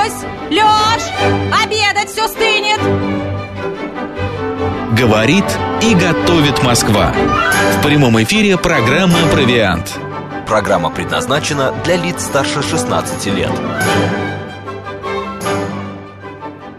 Лёсь! Лёш! Обедать все стынет! Говорит и готовит Москва. В прямом эфире программа «Провиант». Программа предназначена для лиц старше 16 лет.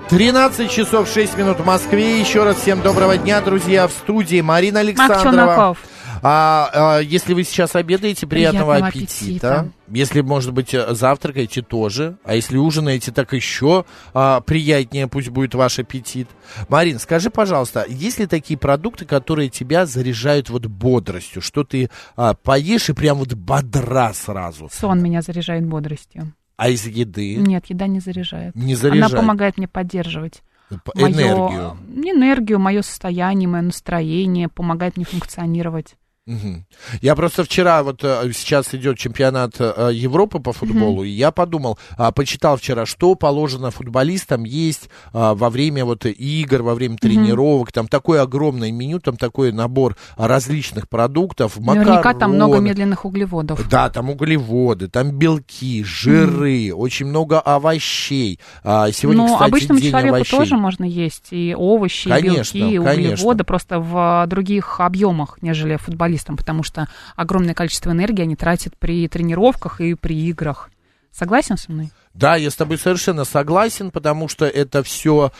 13 часов 6 минут в Москве. Еще раз всем доброго дня, друзья. В студии Марина Александрова. Челноков. А, а, если вы сейчас обедаете, приятного, Приятного аппетита. аппетита. Если, может быть, э, завтракаете тоже. А если ужинаете, так еще а, приятнее пусть будет ваш аппетит. Марин, скажи, пожалуйста, есть ли такие продукты, которые тебя заряжают вот бодростью? Что ты а, поешь и прям вот бодра сразу? Сон меня заряжает бодростью. А из еды? Нет, еда не заряжает. Не заряжает. Она помогает мне поддерживать П- моё- Энергию. энергию, мое состояние, мое настроение, помогает мне функционировать. Мгм. Я просто вчера, вот э, сейчас идет чемпионат э, Европы по футболу, и я подумал, а, почитал вчера, что положено футболистам есть а, во время вот игр, во время тренировок, там такое огромное меню, там такой набор различных продуктов, Наверняка там много макароны. медленных углеводов. Да, там углеводы, там белки, жиры, очень много овощей. А, сегодня, Но кстати, обычному день человеку овощей. тоже можно есть и овощи, Конечно, и белки, и конечно. углеводы, просто в других объемах, нежели футболистам, потому что огромное количество энергии они тратят при тренировках и при играх. Согласен со мной? Да, я с тобой совершенно согласен, потому что это все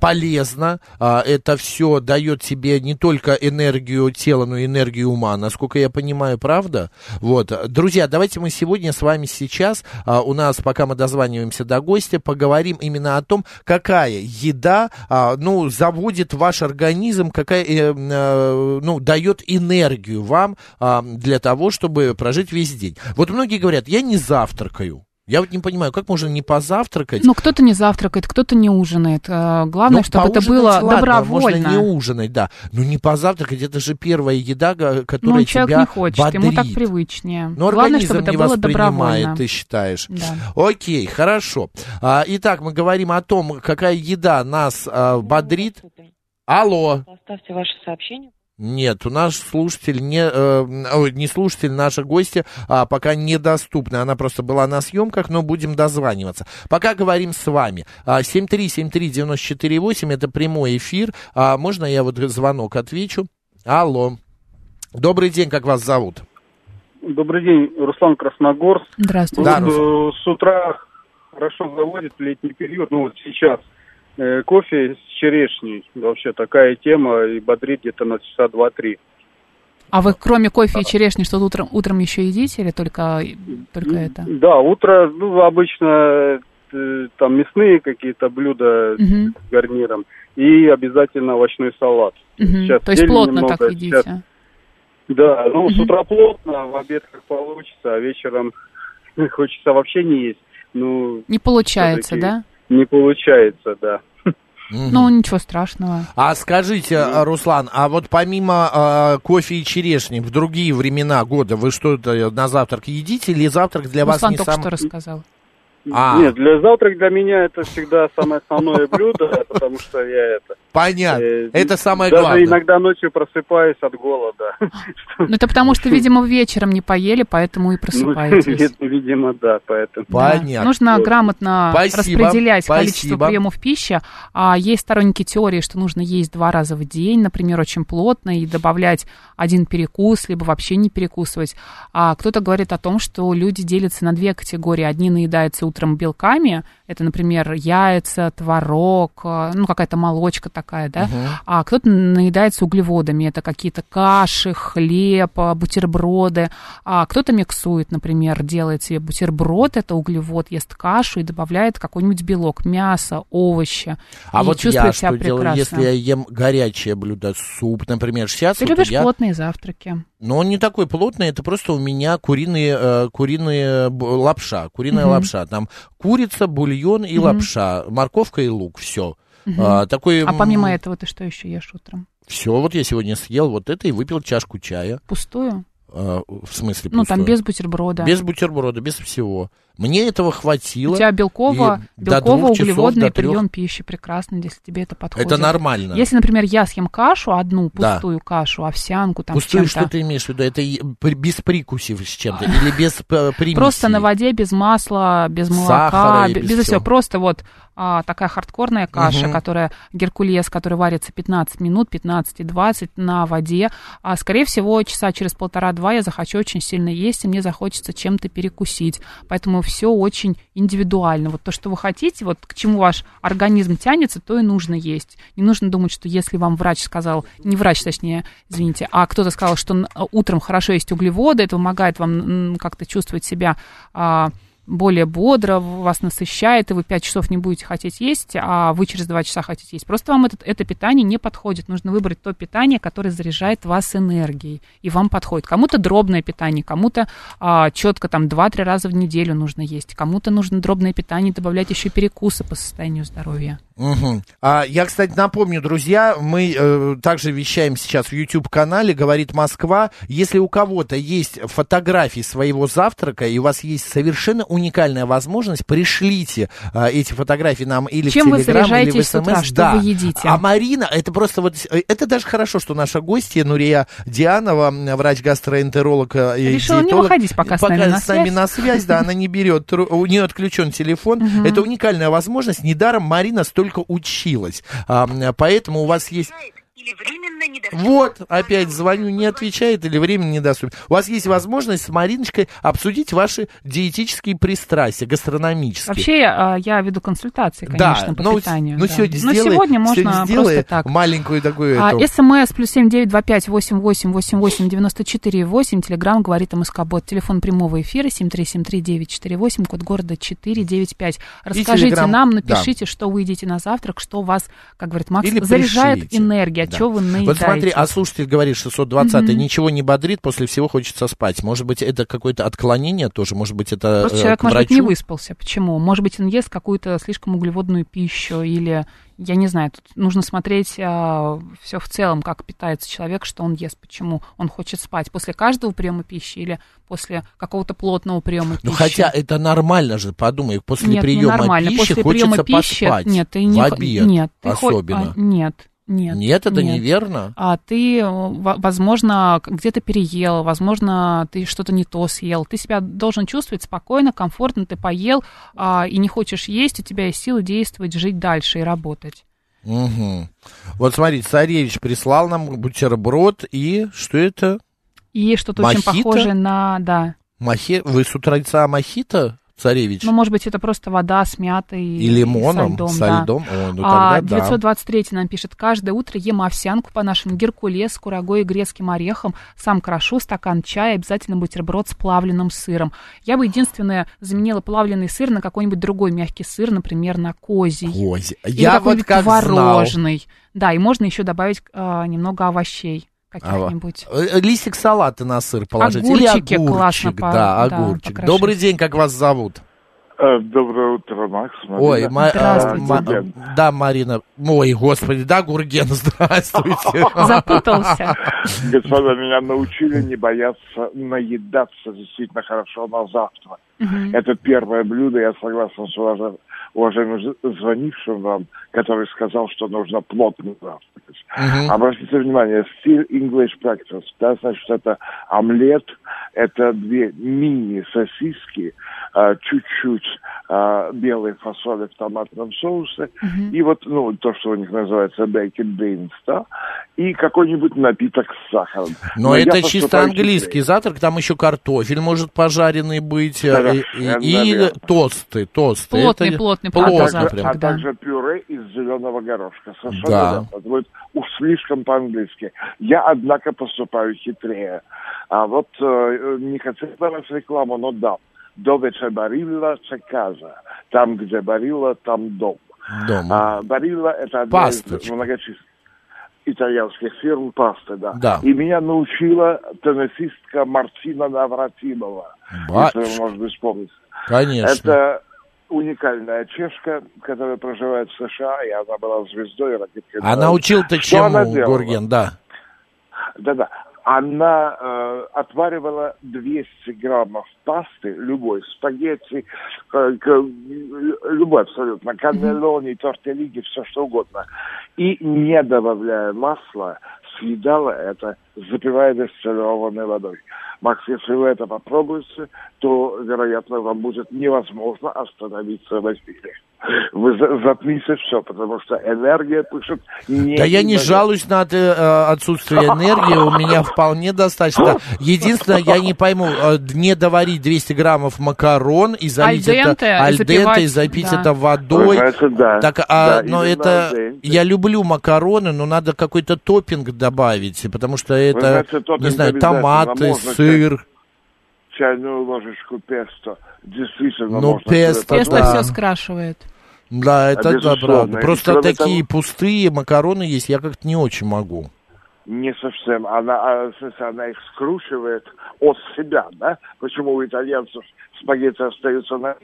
полезно, а, это все дает тебе не только энергию тела, но и энергию ума, насколько я понимаю, правда? Вот, друзья, давайте мы сегодня с вами сейчас, а, у нас, пока мы дозваниваемся до гостя, поговорим именно о том, какая еда, а, ну, заводит ваш организм, какая, э, э, ну, дает энергию вам а, для того, чтобы прожить весь день. Вот многие говорят, я не завтракаю. Я вот не понимаю, как можно не позавтракать? Ну, кто-то не завтракает, кто-то не ужинает. Э, Главное, Ну, чтобы это было ладно, добровольно. Можно не ужинать, да. Но не позавтракать, это же первая еда, га- которая Ну, человек тебя не хочет, бодрит. ему так привычнее. Но Главное, организм чтобы это не было воспринимает, добровольно. ты считаешь. Да. Окей, хорошо. А, итак, мы говорим о том, какая еда нас а, бодрит. Алло. Оставьте ваше сообщение. Нет, у нас слушатель не, э, ой, не слушатель, наша гостья а, пока недоступна. Она просто была на съемках, но будем дозваниваться. Пока говорим с вами. А, 7373948, это прямой эфир. А, можно я вот звонок отвечу? Алло. Добрый день, как вас зовут? Добрый день, Руслан Красногорск. Здравствуйте. Да, Вот, Руслан. э, с утра хорошо заводит летний период, ну вот сейчас. Э, кофе с черешней, вообще такая тема, и бодрит где-то на часа два-три. А вы кроме кофе и черешни что-то утром, утром еще едите или только, только это? Да, утро, ну, обычно э, там мясные какие-то блюда Мгм. с гарниром и обязательно овощной салат. Мгм. Сейчас То есть плотно много, так едите? сейчас- Да, ну, с Мгм. утра плотно, в обед как получится, а вечером хочется вообще не есть. Ну, Не получается, всё-таки да? Не получается, да. Ну, ничего страшного. А скажите, Руслан, а вот помимо а, кофе и черешни, в другие времена года вы что-то на завтрак едите или завтрак для вас Руслан не только сам... что рассказал. А. Нет, для завтрак для меня это всегда самое основное блюдо, потому что я это... Понятно, э, это самое даже главное. иногда ночью просыпаюсь от голода. Ну, это потому что, видимо, вечером не поели, поэтому и Ну, просыпаетесь. вид- Видимо, да, поэтому. Да. Понятно. Нужно Вот. грамотно Спасибо, распределять количество приемов пищи. А есть сторонники теории, что нужно есть два раза в день, например, очень плотно, и добавлять один перекус, либо вообще не перекусывать. А кто-то говорит о том, что люди делятся на две категории. Одни наедаются утром белками, это, например, яйца, творог, э, ну, какая-то молочка такая, да, а кто-то наедается углеводами, это какие-то каши, хлеб, а, бутерброды, а кто-то миксует, например, делает себе бутерброд, это углевод, ест кашу и добавляет какой-нибудь белок, мясо, овощи. А и вот я что себя делаю, прекрасно. если я ем горячее блюдо, суп, например, сейчас Ты вот любишь я... плотные завтраки. Но он не такой плотный, это просто у меня куриные, э, куриные лапша, куриная Мгм. лапша. Там курица, бульон и Мгм. лапша, морковка и лук, все. Мгм. такой, А помимо этого ты что еще ешь утром? Все, вот я сегодня съел вот это и выпил чашку чая. Пустую? э, в смысле Ну, там без бутерброда. Без бутерброда, без всего. Мне этого хватило. У тебя белково, белково часов, углеводный трех. прием пищи прекрасно, если тебе это подходит. Это нормально. Если, например, я съем кашу, одну Да. пустую кашу, овсянку, там Пустую, что ты имеешь в виду? Это без прикусив с чем-то или без э, примесей? Просто на воде, без масла, без молока, Сахара без всего. Просто вот а, такая хардкорная каша, Мгм. которая геркулес, который варится 15 минут, 15 и 20 на воде. А, скорее всего, часа через полтора-два я захочу очень сильно есть, и мне захочется чем-то перекусить. Поэтому все очень индивидуально. Вот то, что вы хотите, вот к чему ваш организм тянется, то и нужно есть. Не нужно думать, что если вам врач сказал, не врач, точнее, извините, а кто-то сказал, что н- утром хорошо есть углеводы, это помогает вам как-то чувствовать себя а, более бодро, вас насыщает, и вы 5 часов не будете хотеть есть, а вы через 2 часа хотите есть. Просто вам это, это питание не подходит. Нужно выбрать то питание, которое заряжает вас энергией, и вам подходит. Кому-то дробное питание, кому-то а, четко там 2-3 раза в неделю нужно есть, кому-то нужно дробное питание, добавлять еще перекусы по состоянию здоровья. Мгм. А, я, кстати, напомню, друзья, мы э, также вещаем сейчас в YouTube-канале «Говорит Москва». Если у кого-то есть фотографии своего завтрака, и у вас есть совершенно уникальная возможность, пришлите а, эти фотографии нам или Чем в Телеграм, или в заряжаетесь с утра? СМС. Что да. вы едите? А Марина, это просто вот, э, это даже хорошо, что наша гостья Нурия Дианова, врач-гастроэнтеролог э, и Решила не диетолог, выходить пока с нами на с нами связь. на связь, да, она не берет, тру- у нее отключен телефон. Это уникальная возможность. Недаром Марина столько училась. Поэтому у вас есть... или недоступен. Вот, опять звоню, не отвечает или времени недоступен. У вас есть возможность с Мариночкой обсудить ваши диетические пристрастия, гастрономические. Вообще, а, я веду консультации, конечно, по ну, питанию. ну, да. сегодня Но сделай, сегодня можно сегодня сделай просто так. маленькую такую А, эту... СМС плюс семь девять два пять восемь восемь восемь восемь девяносто четыре восемь. Телеграмм говорит МСК-бот. Телефон прямого эфира семь три семь три девять четыре восемь. Код города четыре девять пять. Расскажите телеграм- нам, да. напишите, что вы едите на завтрак, что вас, как говорит Макс, Или заряжает пришлите. энергия, от Да. чего вы наедаете. Вот смотри, а слушатель говорит 620 ничего не бодрит, после всего хочется спать. Может быть, это какое-то отклонение тоже? Может быть, это Просто э, человек, к может быть, не врачу? выспался. Почему? Может быть, он ест какую-то слишком углеводную пищу или, я не знаю, тут нужно смотреть все в целом, как питается человек, что он ест, почему он хочет спать. После каждого приема пищи или после какого-то плотного приема Ну, пищи? хотя это нормально же, подумай, после нет, приема ненормально. пищи После хочется приема пищи, поспать. нет, ты не в обед нет, ты особенно. а, нет, нет. Нет, это нет. неверно. а ты, во- возможно, где-то переел, возможно, ты что-то не то съел. Ты себя должен чувствовать спокойно, комфортно, ты поел а, и не хочешь есть, у тебя есть силы действовать, жить дальше и работать. Мгм. Вот смотрите, царевич прислал нам бутерброд и что это? И что-то очень похожее на, да. Мохи... Вы с утреца мохито, царевич? Ну, может быть, это просто вода с мятой и лимоном, и со льдом. со да. льдом? О, ну А, тогда да. 923 нам пишет, каждое утро ем овсянку по-нашему, геркулес с курагой и грецким орехом, сам крошу, стакан чая, обязательно бутерброд с плавленным сыром. Я бы единственное заменила плавленый сыр на какой-нибудь другой мягкий сыр, например, на козий. Кози. Или Я вот как знал. творожный. Да, и можно еще добавить а, немного овощей А, каких-нибудь. э, Листик салата на сыр положить. Или Огурчики огурчик, классно по- да, да, огурчик. покрошить. Добрый день, как вас зовут? Э, Доброе утро, Макс. Ой, Марина. ма- Здравствуйте. а, ма- да, Марина. Ой, господи, да, Гурген, здравствуйте. Запутался. Господа, меня научили не бояться наедаться действительно хорошо на завтра. Это первое блюдо, я согласен с уважа- уважаемым звонившим вам, который сказал, что нужно плотно завтракать. Обратите внимание, стиль English breakfast, да, значит, это омлет, это две мини-сосиски, чуть-чуть а, белой фасоли в томатном соусе, и вот, ну, то, что у них называется bacon beans, да, и какой-нибудь напиток с сахаром. Но я это чисто английский завтрак, там еще картофель может пожаренный быть, э, Совершенно и, и тосты, тосты. Плотный, Это плотный, А плотный также, а да. также пюре из зеленого горошка. Совершенно Да. Это будет уж слишком по-английски. Я, однако, поступаю хитрее. А вот э, не хотел давать рекламу, но да. Довече Барилла, це каза. Там, где Барилла, там дом. Дома. А Барилла – это одна из многочисленных итальянских фирм пасты, да. Да. И меня научила теннисистка Мартина Навратилова. Батюшка. Если вы, может быть, вспомните. Конечно. Это уникальная чешка, которая проживает в США, и она была звездой ракеткой. А научил-то Что она чему, делала? Гурген, да. Да-да. Она э, отваривала 200 граммов пасты, любой, спагетти, э, к- любой абсолютно, каннелони, тортеллиги, все что угодно. И не добавляя масла, съедала это, запивая дистиллированной водой. Макс, если вы это попробуете, то, вероятно, вам будет невозможно остановиться в эфире. Вы за- затмите все, потому что энергия пишет не... Да я не жалуюсь на э, отсутствие энергии, у меня вполне достаточно. Единственное, я не пойму, э, не доварить 200 граммов макарон и залить это и аль денте и запить да. это водой. знаете, да. Так, а, Да, но это, я люблю макароны, но надо какой-то топпинг добавить, потому что это, знаете, не знаю, томаты, Можно сыр. Чайную ложечку песто. Действительно, Ну, можно песто, Тесто да. все скрашивает. Да, это да, правда. Просто такие того- пустые макароны есть, я как-то не очень могу. Не совсем. Она, а, в смысле, она их скручивает от себя, да? Почему у итальянцев спагетти остаются на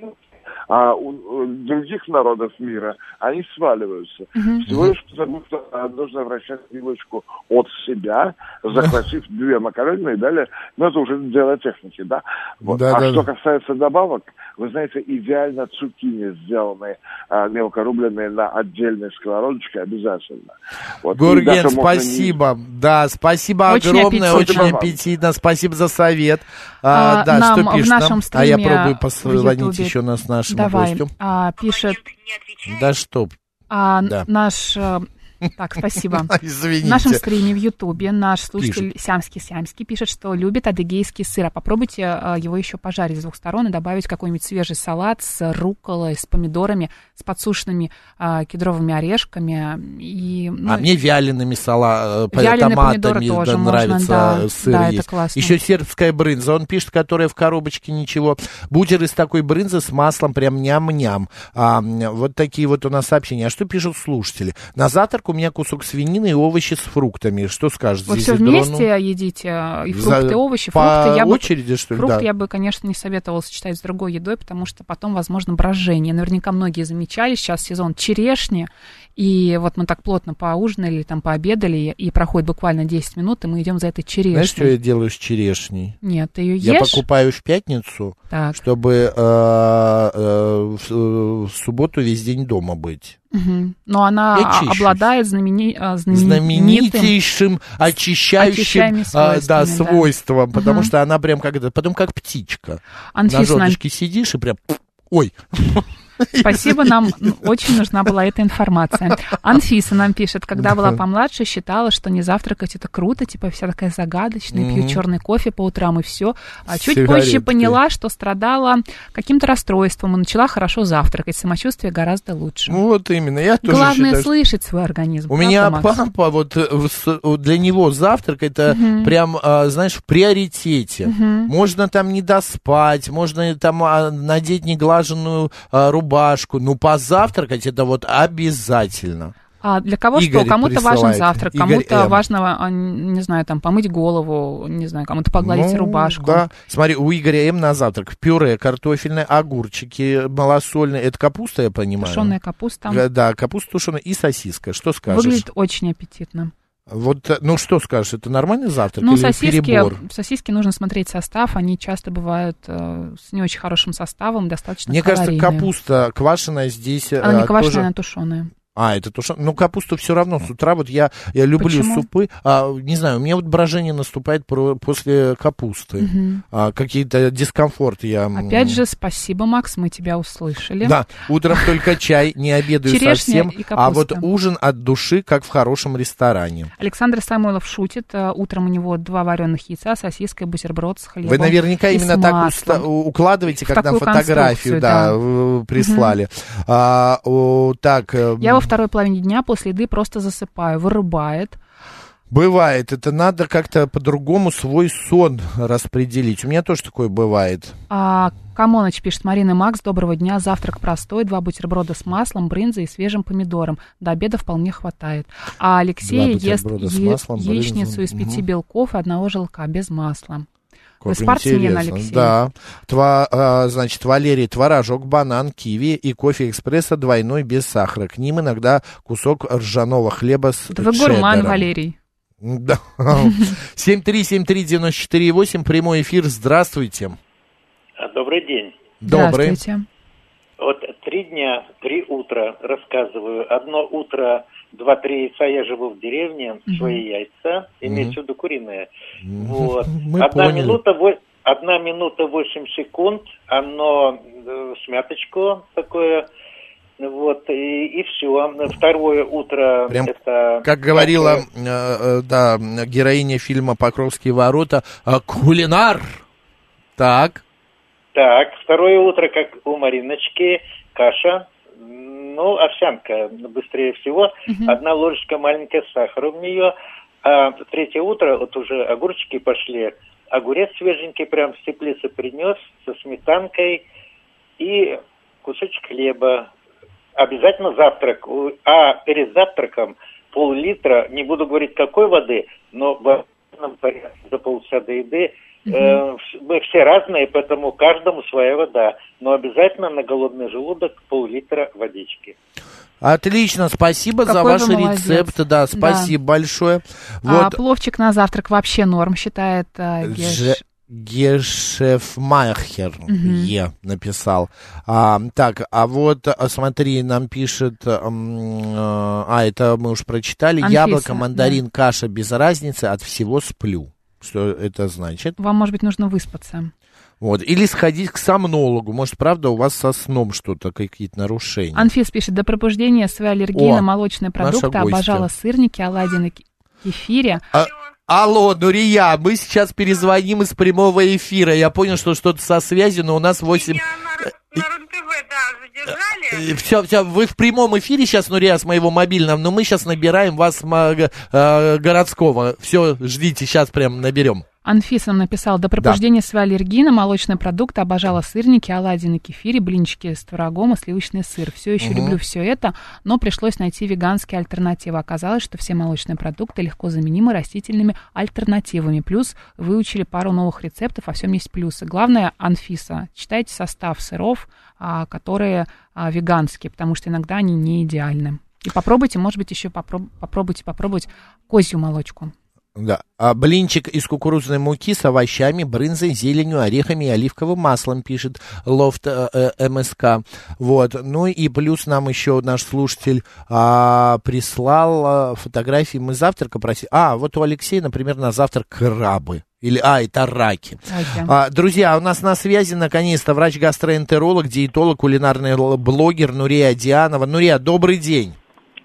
а у, других народов мира они сваливаются. Всего лишь потому, что нужно вращать вилочку от себя, захватив две макароны и далее. Но это уже дело техники, да? Вот. Да, а да, что да. касается добавок, вы знаете, идеально цукини сделанные, а, мелко рубленные на отдельной сковородочке обязательно. Вот. Гурген, можно не- спасибо. Да, спасибо Очень огромное, аппетитно. очень аппетитно. Спасибо за совет. А, А, да, нам что в пишет нашем нам? А я пробую в позвонить еще нас нашему Давай. гостю. А, пишет Да что, а, Да. наш... Так, спасибо. В извините. нашем стриме в Ютубе наш слушатель Сямский-Сямский пишет, что любит адыгейский сыр. А попробуйте э, его еще пожарить с двух сторон и добавить какой-нибудь свежий салат с рукколой, с помидорами, с подсушенными э, кедровыми орешками. И, ну, а мне вялеными сала, э, томатами тоже да, можно, нравится да. сыр Да, это есть. классно. Еще сербская брынза. Он пишет, которая в коробочке ничего. Бутер из такой брынзы с маслом прям ням-ням. А, вот такие вот у нас сообщения. А что пишут слушатели? На завтрак у меня кусок свинины и овощи с фруктами. Что скажешь? Вы все вместе едите, и фрукты, и овощи. По Фрукты я бы очереди, что ли? Фрукт да. я бы, конечно, не советовала сочетать с другой едой, потому что потом, возможно, брожение. Наверняка многие замечали, сейчас сезон черешни, и вот мы так плотно поужинали, там пообедали, и проходит буквально 10 минут, и мы идем за этой черешней. Знаешь, что я делаю с черешней? Нет, ты ее Я ешь? покупаю в пятницу, Так. чтобы э, э, в, э, в субботу весь день дома быть. Мгм. Но она обладает знамени... а, знаменитым... знаменитейшим очищающим а, да, свойствами, да. свойством, потому Мгм. что она прям как это, потом как птичка. На Анфиса нам жердочке сидишь и прям, ой, Спасибо, нам очень нужна была эта информация. Анфиса нам пишет, когда была помладше, считала, что не завтракать это круто, типа вся такая загадочная, пью черный кофе по утрам и все. А чуть позже поняла, что страдала каким-то расстройством и начала хорошо завтракать. Самочувствие гораздо лучше. ну вот именно, я тоже Главное считаю, слышать свой организм. У меня Макс? папа, вот э, для него завтрак это прям, а, знаешь, в приоритете. Можно там не доспать, можно там а, надеть неглаженную а, рубашку, но позавтракать это вот обязательно. А для кого Игорь что? Кому-то важен завтрак, кому-то важно, а, не знаю, там помыть голову, не знаю, кому-то погладить Ну, рубашку. Да. Смотри, у Игоря М на завтрак пюре картофельное, огурчики малосольные. Это капуста, я понимаю. Тушеная капуста. Э, Да, капуста тушеная и сосиска. Что скажешь? Выглядит очень аппетитно. Вот, э, ну что скажешь, это нормальный завтрак Ну, или сосиски, перебор? сосиски нужно смотреть состав, они часто бывают э, с не очень хорошим составом, достаточно Мне кажется, калорийные. капуста квашеная здесь Она не квашеная, тоже... она тушеная. А, это тушеная. Ну, капусту все равно с утра. Вот я, я люблю Почему? супы. А, не знаю, у меня вот брожение наступает про- после капусты. Мгм. А, какие-то дискомфорт я... Опять же, спасибо, Макс, мы тебя услышали. Да, утром только чай, не обедаю совсем, и а вот ужин от души, как в хорошем ресторане. Александр Самойлов шутит. э, Утром у него два вареных яйца, сосиска, бутерброд с хлебом. Вы наверняка и именно так уста- укладываете, такую фотографию, да, да. прислали. А, о, так, э, Я второй половине дня после еды просто засыпаю, вырубает. бывает, это надо как-то по-другому свой сон распределить. У меня тоже такое бывает. А, Камоныч пишет, Марина Макс, доброго дня, завтрак простой, два бутерброда с маслом, брынзой и свежим помидором. До обеда вполне хватает. А Алексей ест е- маслом, яичницу брынзу. из пяти Мгм. белков и одного желтка без масла. Вы спортсмен. Алексей? Да. Тва, а, значит, Валерий, творожок, банан, киви и кофе экспресса двойной без сахара. К ним иногда кусок ржаного хлеба с Это вы гурман. Валерий. Да. 7373948, прямой эфир, здравствуйте. А, Добрый день. Добрый. Здравствуйте. Вот три дня, три утра рассказываю. Одно утро, два-три яйца, я живу в деревне, свои яйца, имеется в виду куриные. Вот. Мы одна поняли. минута, одна минута восемь секунд, оно э, смяточку такое, вот, и, и все. Второе утро Прям это... Как говорила, э, э, да, героиня фильма «Покровские ворота», э, кулинар. Так. Так, второе утро, как у Мариночки, каша, ну, овсянка быстрее всего, одна ложечка маленькая сахара в нее, а третье утро, вот уже огурчики пошли, огурец свеженький прям с теплицы принес со сметанкой и кусочек хлеба. Обязательно завтрак, а перед завтраком пол-литра, не буду говорить какой воды, но в порядке за полчаса до еды Э, Мы все разные, поэтому каждому своя вода. Но обязательно на голодный желудок пол-литра водички. Отлично, спасибо за Какой ваш вы молодец. рецепт. Да, спасибо большое. А Вот пловчик на завтрак вообще норм, считает а, Геш. Же- Гешефмайхер Е написал. А, так, а вот а, смотри, нам пишет, э, а это мы уж прочитали, Анфиса, яблоко, мандарин, каша без разницы, от всего сплю. Что это значит? Вам, может быть, нужно выспаться. Вот. Или сходить к сомнологу. Может, правда, у вас со сном что-то, какие-то нарушения. Анфис пишет, до пробуждения своей аллергии О, на молочные продукты обожала сырники, оладьи на ке- кефире. А- алло, Нурия, мы сейчас перезвоним из прямого эфира. Я понял, что что-то со связью, но у нас 8... на РЕН-ТВ, да, задержали. Все, все, вы в прямом эфире сейчас, Нурия, с моего мобильного, но мы сейчас набираем вас э, городского. Все, ждите, сейчас прям наберем. Анфиса нам написала, до пробуждения своей аллергии на молочные продукты обожала сырники, оладьи на кефире, блинчики с творогом и сливочный сыр. Все еще Мгм. люблю все это, но пришлось найти веганские альтернативы. Оказалось, что все молочные продукты легко заменимы растительными альтернативами. Плюс выучили пару новых рецептов, во всем есть плюсы. Главное, Анфиса, читайте состав сыров, а, которые а, веганские, потому что иногда они не идеальны. И попробуйте, может быть, еще попроб- попробуйте попробовать козью молочку. Да. А блинчик из кукурузной муки с овощами, брынзой, зеленью, орехами и оливковым маслом, пишет Лофт э, э, МСК. Вот. Ну и плюс нам еще наш слушатель а, прислал а, фотографии. Мы завтрака просили. А, вот у Алексея, например, на завтрак крабы. Или, а, это раки. А, друзья, у нас на связи наконец-то врач-гастроэнтеролог, диетолог, кулинарный блогер Нурия Дианова. Нурия, добрый день.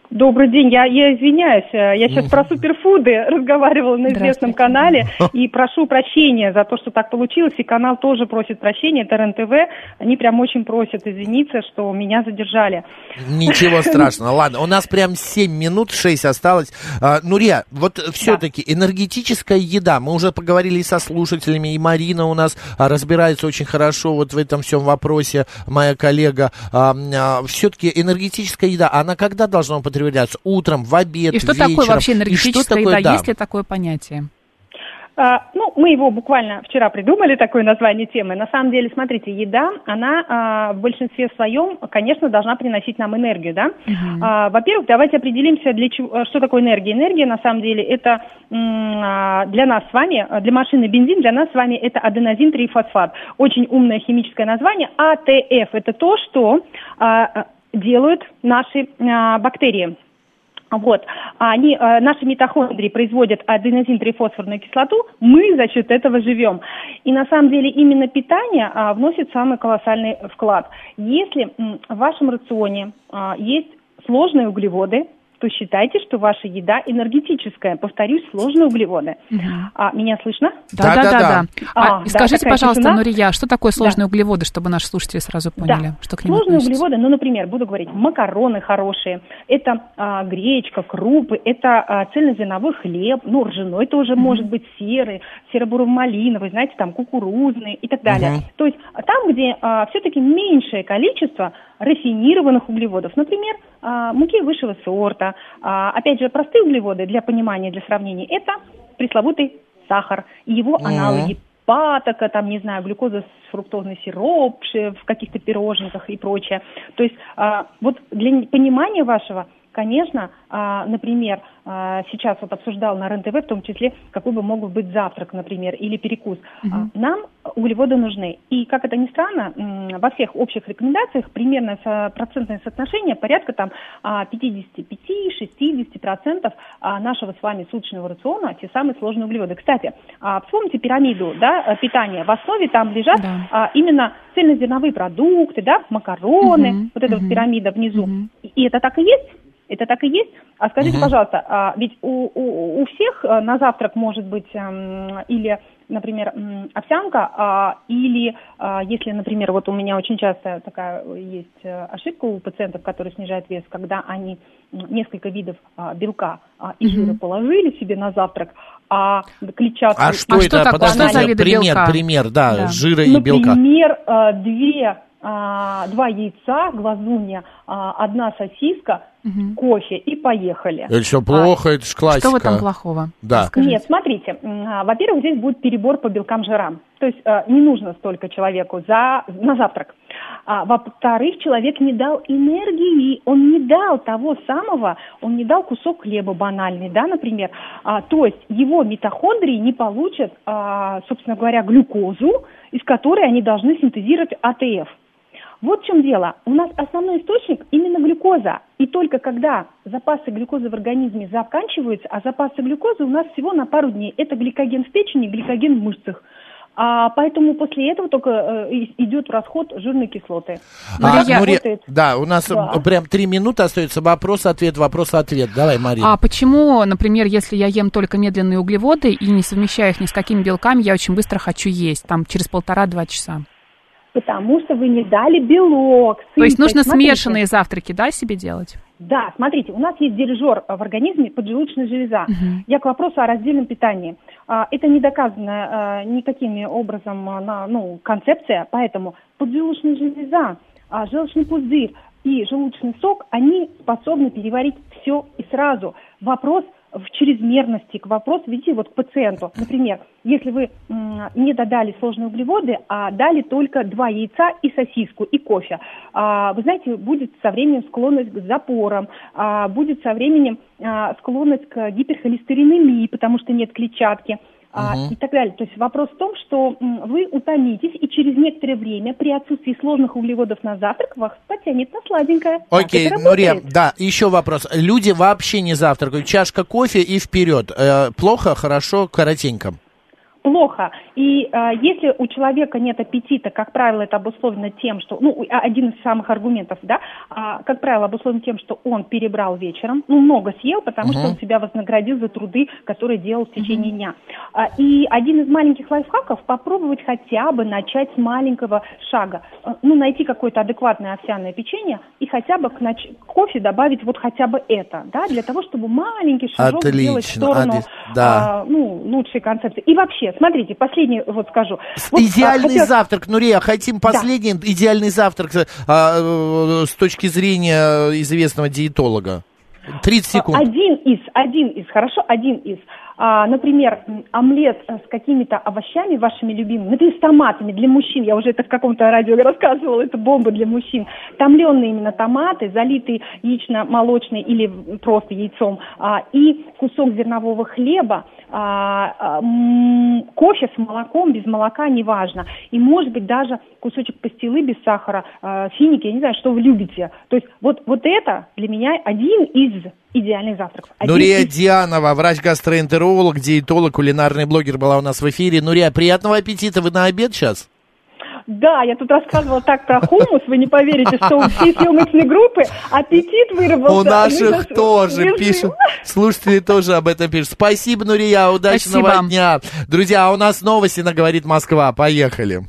Добрый день, я, я извиняюсь, э, я сейчас про суперфуды разговаривала на известном канале и прошу прощения за то, что так получилось, и канал тоже просит прощения, это РЕН-ТВ, они прям очень просят извиниться, что меня задержали. Ничего страшного. Ладно, у нас прям 7 минут, 6 осталось. А, Нурия, вот все-таки энергетическая еда. Мы уже поговорили и со слушателями, и Марина у нас а, разбирается очень хорошо вот в этом всем вопросе, моя коллега. все-таки энергетическая еда, она когда должна употребляться? Утром, в обед, И что вечером? такое вообще И что энергетическая такое, еда? да. Есть ли такое понятие? А, ну, мы его буквально вчера придумали, такое название темы. На самом деле, смотрите, еда, она а, в большинстве своем, конечно, должна приносить нам энергию, да? А, во-первых, давайте определимся, для чего, что такое энергия. Энергия, на самом деле, это м, а, для нас с вами, а, для машины бензин, для нас с вами это аденозин-трифосфат. Очень умное химическое название. АТФ – это то, что а, делают наши а, бактерии. Вот. Они, э, наши митохондрии производят аденозин-трифосфорную кислоту, мы за счет этого живем. И на самом деле именно питание а, вносит самый колоссальный вклад. Если в вашем рационе а, есть сложные углеводы, то считайте, что ваша еда энергетическая. Повторюсь, сложные углеводы. А, меня слышно? Да, да, да. да. А, А, и да, скажите, такая пожалуйста, тишина. Нурия, что такое сложные углеводы, чтобы наши слушатели сразу поняли, Да. что к ним Сложные относится? углеводы, ну, например, буду говорить, макароны хорошие, это а, гречка, крупы, это а, цельнозерновой хлеб, ну, ржаной тоже может быть серый, серо-бурово-малиновый, знаете, там кукурузный и так далее. Мгм. То есть а, там, где все-таки меньшее количество рафинированных углеводов, например, а, муки высшего сорта, а, опять же, простые углеводы для понимания, для сравнения, это пресловутый сахар и его аналоги патока, там, не знаю, глюкоза с фруктозный сироп в каких-то пироженках и прочее. То есть а, вот для понимания вашего, конечно, а, например, а, сейчас вот обсуждал на РЕН-ТВ, в том числе, какой бы мог быть завтрак, например, или перекус. Мгм. Нам углеводы нужны. И, как это ни странно, во всех общих рекомендациях примерно процентное соотношение порядка там а, 55-60% а, нашего с вами суточного рациона, те самые сложные углеводы. Кстати, вспомните пирамиду да, э, питания. В основе там лежат Да. именно цельнозерновые продукты, да, макароны, Мгм, вот эта вот мгм. пирамида внизу. И- И это так и есть? Это так и есть? А скажите, Мгм. пожалуйста, а ведь у, у, у всех э, на завтрак может быть эм, или, например, овсянка, а, или, а, если, например, вот у меня очень часто такая есть э, ошибка у пациентов, которые снижают вес, когда они несколько видов а, белка а, и жира Мгм. положили себе на завтрак, а клетчатку... А что А это? что? Подождите, Что за виды пример, белка? пример, да, Да. жира и белка. Например, э, две, два яйца, глазунья, а, одна сосиска, Мгм. кофе и поехали. Это что, плохо, это ж классика. Что в этом плохого? Да. Расскажите. Нет, смотрите, а, во-первых, здесь будет перебор по белкам жирам. То есть не нужно столько человеку за, на завтрак. А, во-вторых, человек не дал энергии, он не дал того самого, он не дал кусок хлеба банальный, да, например. А, то есть его митохондрии не получат, а, собственно говоря, глюкозу, из которой они должны синтезировать АТФ. Вот в чем дело. У нас основной источник именно глюкоза. И только когда запасы глюкозы в организме заканчиваются, а запасы глюкозы у нас всего на пару дней. Это гликоген в печени, гликоген в мышцах. А поэтому после этого только э, идет расход жирной кислоты. А, я- ре- работает. да, у нас Да. прям три минуты остается. Вопрос-ответ, вопрос-ответ. Давай, Марина. А почему, например, если я ем только медленные углеводы и не совмещаю их ни с какими белками, я очень быстро хочу есть, там, через полтора-два часа? Потому что вы не дали белок. То есть нужно Смотрите. смешанные завтраки, да, себе делать? Да, смотрите, у нас есть дирижер в организме поджелудочная железа. Мгм. Я к вопросу о раздельном питании. А, Это не доказано э, никакими образом на, ну, концепция, поэтому поджелудочная железа, а, желчный пузырь и желудочный сок, они способны переварить все и сразу. Вопрос в чрезмерности, к вопросу, видите, вот к пациенту. Например, если вы не додали сложные углеводы, а дали только два яйца и сосиску, и кофе, а, вы знаете, будет со временем склонность к запорам, а, будет со временем а, склонность к гиперхолестеринемии, потому что нет клетчатки. А, Мгм. и так далее. То есть вопрос в том, что вы утомитесь, и через некоторое время при отсутствии сложных углеводов на завтрак вас потянет на сладенькое. Так Окей, Нурия, да, еще вопрос. Люди вообще не завтракают. Чашка кофе и вперед. Э, плохо, хорошо, коротенько. Плохо. И э, если у человека нет аппетита, как правило, это обусловлено тем, что, ну, а- один из самых аргументов, да, а, как правило, обусловлено тем, что он перебрал вечером, ну, много съел, потому что Мгм. он себя вознаградил за труды, которые делал в течение дня. А, и один из маленьких лайфхаков попробовать хотя бы начать с маленького шага. Э, Ну, найти какое-то адекватное овсяное печенье и хотя бы к, нач- к кофе добавить вот хотя бы это, да, для того, чтобы маленький шажок сделать в Отлично, сторону отлично, да. а, ну, лучшей концепции. И вообще, смотрите, последний вот скажу. Вот, а, идеальный хотела- завтрак, Нурия, хотим последний идеальный завтрак э, с точки зрения известного диетолога. 30 секунд. Один из, один из, хорошо, один из. А, например, омлет э, с какими-то овощами вашими любимыми, например, с томатами для мужчин, я уже это в каком-то радио рассказывала, это бомба для мужчин. Томленные именно томаты, залитые яично-молочной или просто яйцом, а, и кусок зернового хлеба, а, кофе с молоком, без молока, неважно. И, может быть, даже кусочек пастилы без сахара, финики, я не знаю, что вы любите. То есть вот, вот это для меня один из идеальных завтраков. Один Нурия из- Дианова, врач-гастроэнтеролог, диетолог, кулинарный блогер была у нас в эфире. Нурия, приятного аппетита. Вы на обед сейчас? Да, я тут рассказывала так про хумус, вы не поверите, что у всей съемочной группы аппетит выработался. У наших тоже режим. пишут. Слушатели тоже об этом пишут. Спасибо, Нурия, удачного Спасибо. дня. Друзья, а у нас новости на «Говорит Москва». Поехали.